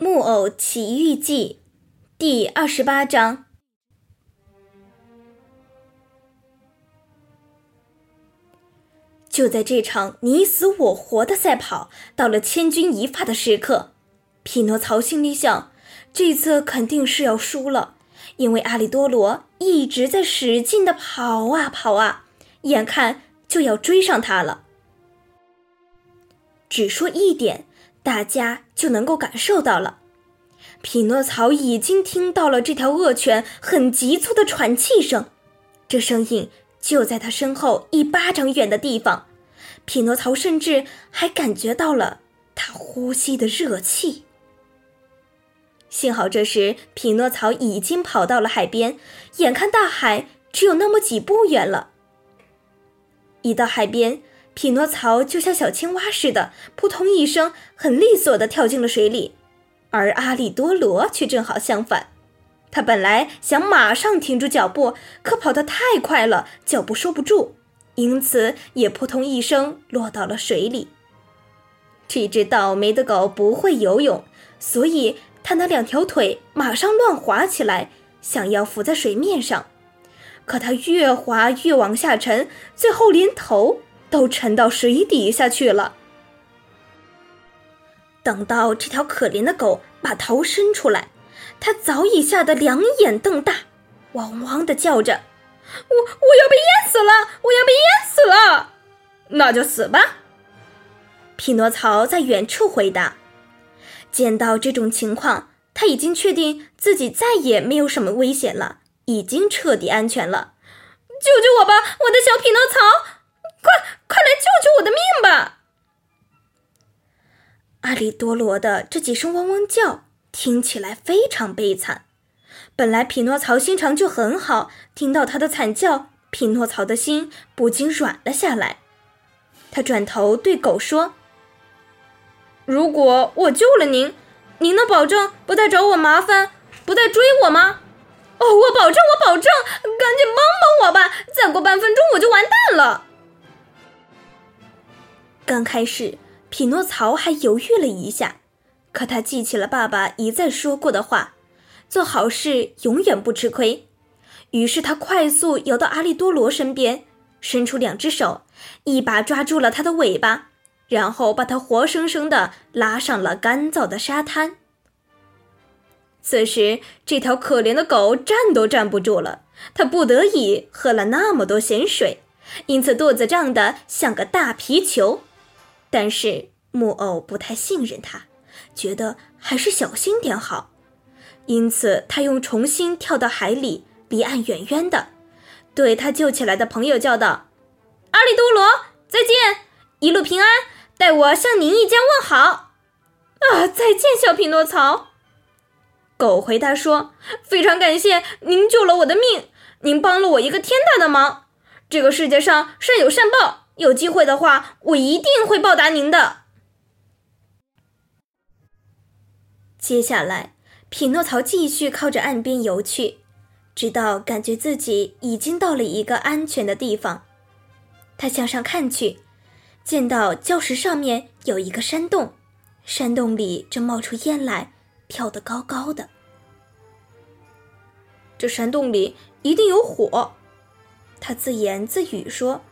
《木偶奇遇记》第二十八章。就在这场你死我活的赛跑到了千钧一发的时刻，匹诺曹心里想：这次肯定是要输了，因为阿里多罗一直在使劲的跑啊跑啊，眼看就要追上他了。只说一点。大家就能够感受到了，匹诺曹已经听到了这条恶犬很急促的喘气声，这声音就在他身后一巴掌远的地方。匹诺曹甚至还感觉到了他呼吸的热气。幸好这时匹诺曹已经跑到了海边，眼看大海只有那么几步远了。一到海边。匹诺曹就像小青蛙似的，扑通一声，很利索地跳进了水里，而阿里多罗却正好相反。他本来想马上停住脚步，可跑得太快了，脚步收不住，因此也扑通一声落到了水里。这只倒霉的狗不会游泳，所以它那两条腿马上乱滑起来，想要浮在水面上，可它越滑越往下沉，最后连头。都沉到水底下去了。等到这条可怜的狗把头伸出来，它早已吓得两眼瞪大，汪汪的叫着：“我我要被淹死了！我要被淹死了！”那就死吧。匹诺曹在远处回答。见到这种情况，他已经确定自己再也没有什么危险了，已经彻底安全了。救救我吧，我的小匹诺曹！快快来救救我的命吧！阿里多罗的这几声汪汪叫听起来非常悲惨。本来匹诺曹心肠就很好，听到他的惨叫，匹诺曹的心不禁软了下来。他转头对狗说：“如果我救了您，您能保证不再找我麻烦，不再追我吗？”“哦，我保证，我保证！赶紧帮帮我吧，再过半分钟我就完蛋了。”刚开始，匹诺曹还犹豫了一下，可他记起了爸爸一再说过的话：“做好事永远不吃亏。”于是他快速游到阿利多罗身边，伸出两只手，一把抓住了他的尾巴，然后把他活生生的拉上了干燥的沙滩。此时，这条可怜的狗站都站不住了，它不得已喝了那么多咸水，因此肚子胀得像个大皮球。但是木偶不太信任他，觉得还是小心点好，因此他又重新跳到海里，离岸远远的，对他救起来的朋友叫道：“阿里多罗，再见，一路平安，代我向您一家问好。”啊，再见，小匹诺曹。狗回答说：“非常感谢您救了我的命，您帮了我一个天大的忙。这个世界上善有善报。”有机会的话，我一定会报答您的。接下来，匹诺曹继续靠着岸边游去，直到感觉自己已经到了一个安全的地方。他向上看去，见到礁石上面有一个山洞，山洞里正冒出烟来，飘得高高的。这山洞里一定有火，他自言自语说。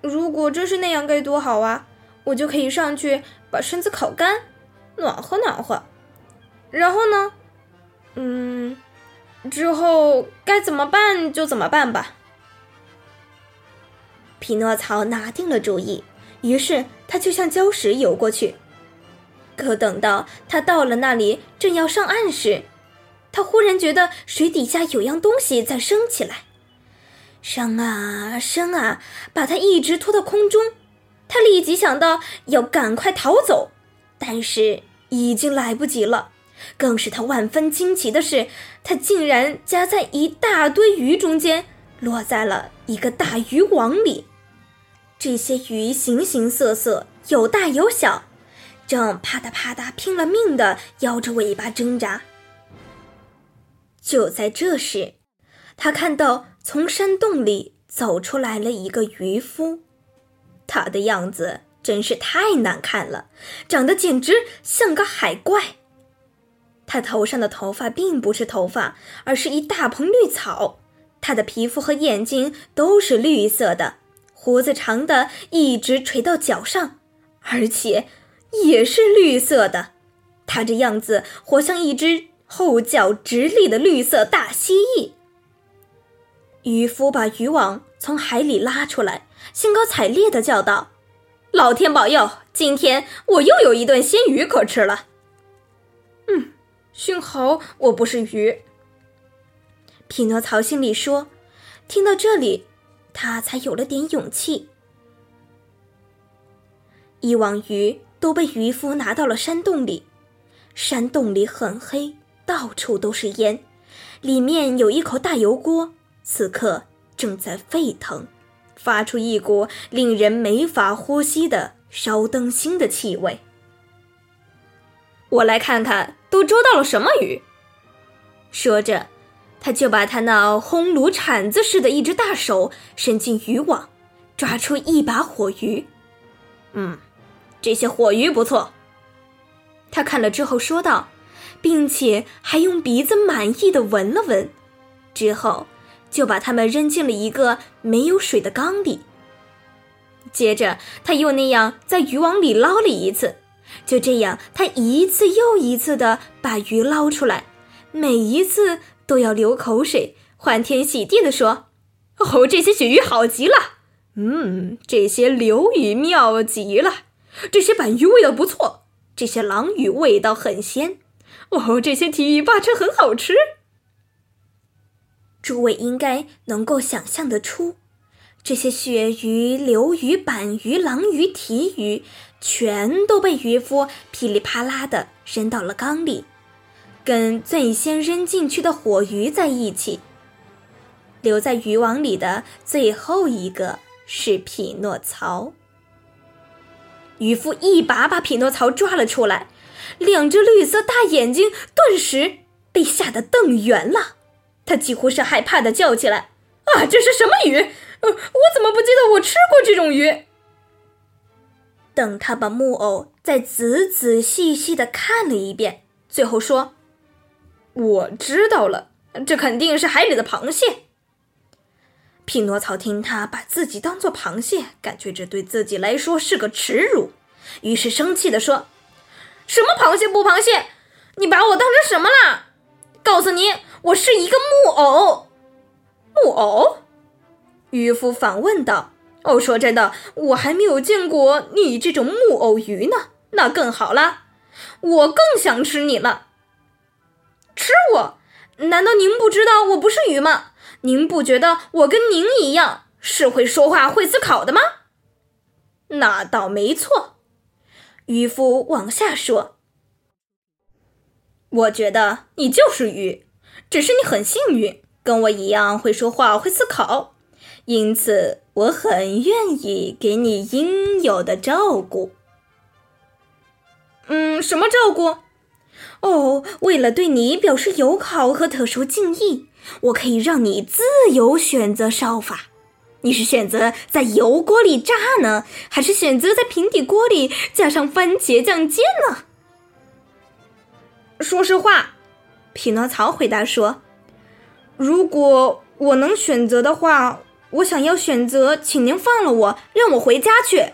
如果真是那样，该多好啊！我就可以上去把身子烤干，暖和暖和。然后呢？嗯，之后该怎么办就怎么办吧。匹诺曹拿定了主意，于是他就向礁石游过去。可等到他到了那里，正要上岸时，他忽然觉得水底下有样东西在升起来。升啊升啊，把他一直拖到空中。他立即想到要赶快逃走，但是已经来不及了。更使他万分惊奇的是，他竟然夹在一大堆鱼中间，落在了一个大渔网里。这些鱼形形色色，有大有小，正啪嗒啪嗒拼了命的摇着尾巴挣扎。就在这时，他看到。从山洞里走出来了一个渔夫，他的样子真是太难看了，长得简直像个海怪。他头上的头发并不是头发，而是一大蓬绿草。他的皮肤和眼睛都是绿色的，胡子长的一直垂到脚上，而且也是绿色的。他这样子活像一只后脚直立的绿色大蜥蜴。渔夫把渔网从海里拉出来，兴高采烈地叫道：“老天保佑，今天我又有一顿鲜鱼可吃了。”嗯，幸好我不是鱼。匹诺曹心里说：“听到这里，他才有了点勇气。”一网鱼都被渔夫拿到了山洞里，山洞里很黑，到处都是烟，里面有一口大油锅，此刻正在沸腾，发出一股令人没法呼吸的烧灯芯的气味。我来看看都捉到了什么鱼。说着。他就把他那烘炉铲子似的一只大手伸进渔网，抓出一把火鱼。嗯，这些火鱼不错。他看了之后说道，并且还用鼻子满意的闻了闻，之后就把它们扔进了一个没有水的缸里。接着他又那样在渔网里捞了一次，就这样，他一次又一次的把鱼捞出来，每一次。都要流口水，欢天喜地地说：“哦，这些鳕鱼好极了！嗯，这些鲈鱼妙极了！这些板鱼味道不错，这些狼鱼味道很鲜。哦，这些提鱼八珍很好吃。”诸位应该能够想象得出，这些鳕鱼、流鱼、板鱼、狼鱼、蹄鱼，全都被渔夫噼里啪啦的扔到了缸里。跟最先扔进去的火鱼在一起，留在渔网里的最后一个是匹诺曹。渔夫一把把匹诺曹抓了出来，两只绿色大眼睛顿时被吓得瞪圆了，他几乎是害怕的叫起来：“啊，这是什么鱼？呃，我怎么不记得我吃过这种鱼？”等他把木偶再仔仔细细的看了一遍，最后说。我知道了，这肯定是海里的螃蟹。匹诺曹听他把自己当做螃蟹，感觉这对自己来说是个耻辱，于是生气的说：“什么螃蟹不螃蟹？你把我当成什么啦？告诉你，我是一个木偶。”木偶？渔夫反问道：“哦，说真的，我还没有见过你这种木偶鱼呢。那更好了，我更想吃你了。”吃我？难道您不知道我不是鱼吗？您不觉得我跟您一样是会说话、会思考的吗？那倒没错。渔夫往下说：“我觉得你就是鱼，只是你很幸运，跟我一样会说话、会思考，因此我很愿意给你应有的照顾。”嗯，什么照顾？哦，为了对你表示友好和特殊敬意，我可以让你自由选择烧法。你是选择在油锅里炸呢，还是选择在平底锅里加上番茄酱煎呢？说实话，匹诺曹回答说：“如果我能选择的话，我想要选择，请您放了我，让我回家去。”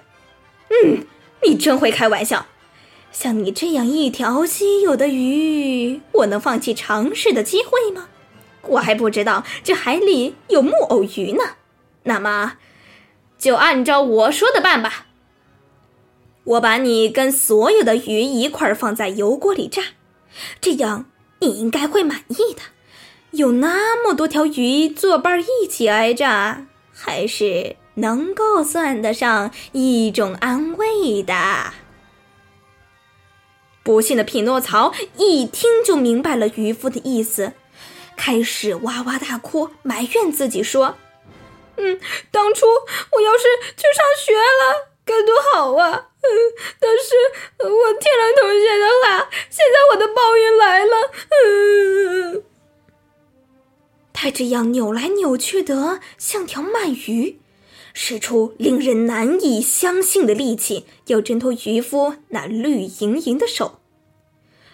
嗯，你真会开玩笑。像你这样一条稀有的鱼，我能放弃尝试的机会吗？我还不知道这海里有木偶鱼呢。那么，就按照我说的办吧。我把你跟所有的鱼一块儿放在油锅里炸，这样你应该会满意的。有那么多条鱼作伴一起挨炸，还是能够算得上一种安慰的。不幸的匹诺曹一听就明白了渔夫的意思，开始哇哇大哭，埋怨自己说：“嗯，当初我要是去上学了，该多好啊！嗯，但是我听了同学的话，现在我的报应来了。”嗯，他这样扭来扭去的，像条鳗鱼。使出令人难以相信的力气，要挣脱渔夫那绿莹莹的手。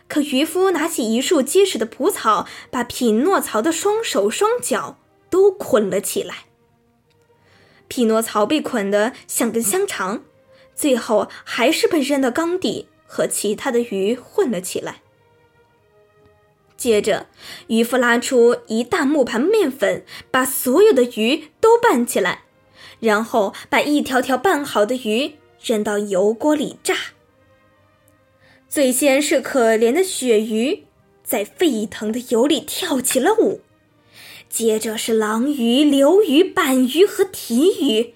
可渔夫拿起一束结实的蒲草，把匹诺曹的双手双脚都捆了起来。匹诺曹被捆得像根香肠，最后还是被扔到缸底，和其他的鱼混了起来。接着，渔夫拉出一大木盘面粉，把所有的鱼都拌起来，然后把一条条拌好的鱼扔到油锅里炸。最先是可怜的鳕鱼，在沸腾的油里跳起了舞。接着是狼鱼、流鱼、板鱼和提鱼，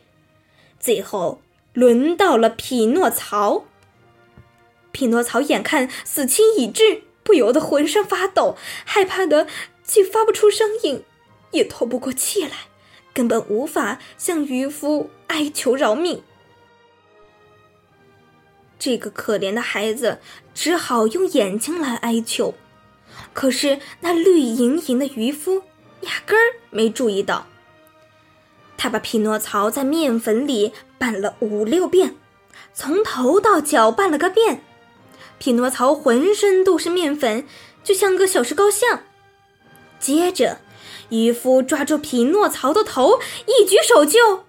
最后轮到了匹诺曹。匹诺曹眼看死期已至，不由得浑身发抖，害怕的既发不出声音，也透不过气来，根本无法向渔夫哀求饶命。这个可怜的孩子只好用眼睛来哀求，可是那绿莹莹的渔夫压根儿没注意到。他把匹诺曹在面粉里拌了五六遍，从头到脚拌了个遍。匹诺曹浑身都是面粉，就像个小石膏像。接着，渔夫抓住匹诺曹的头，一举手就。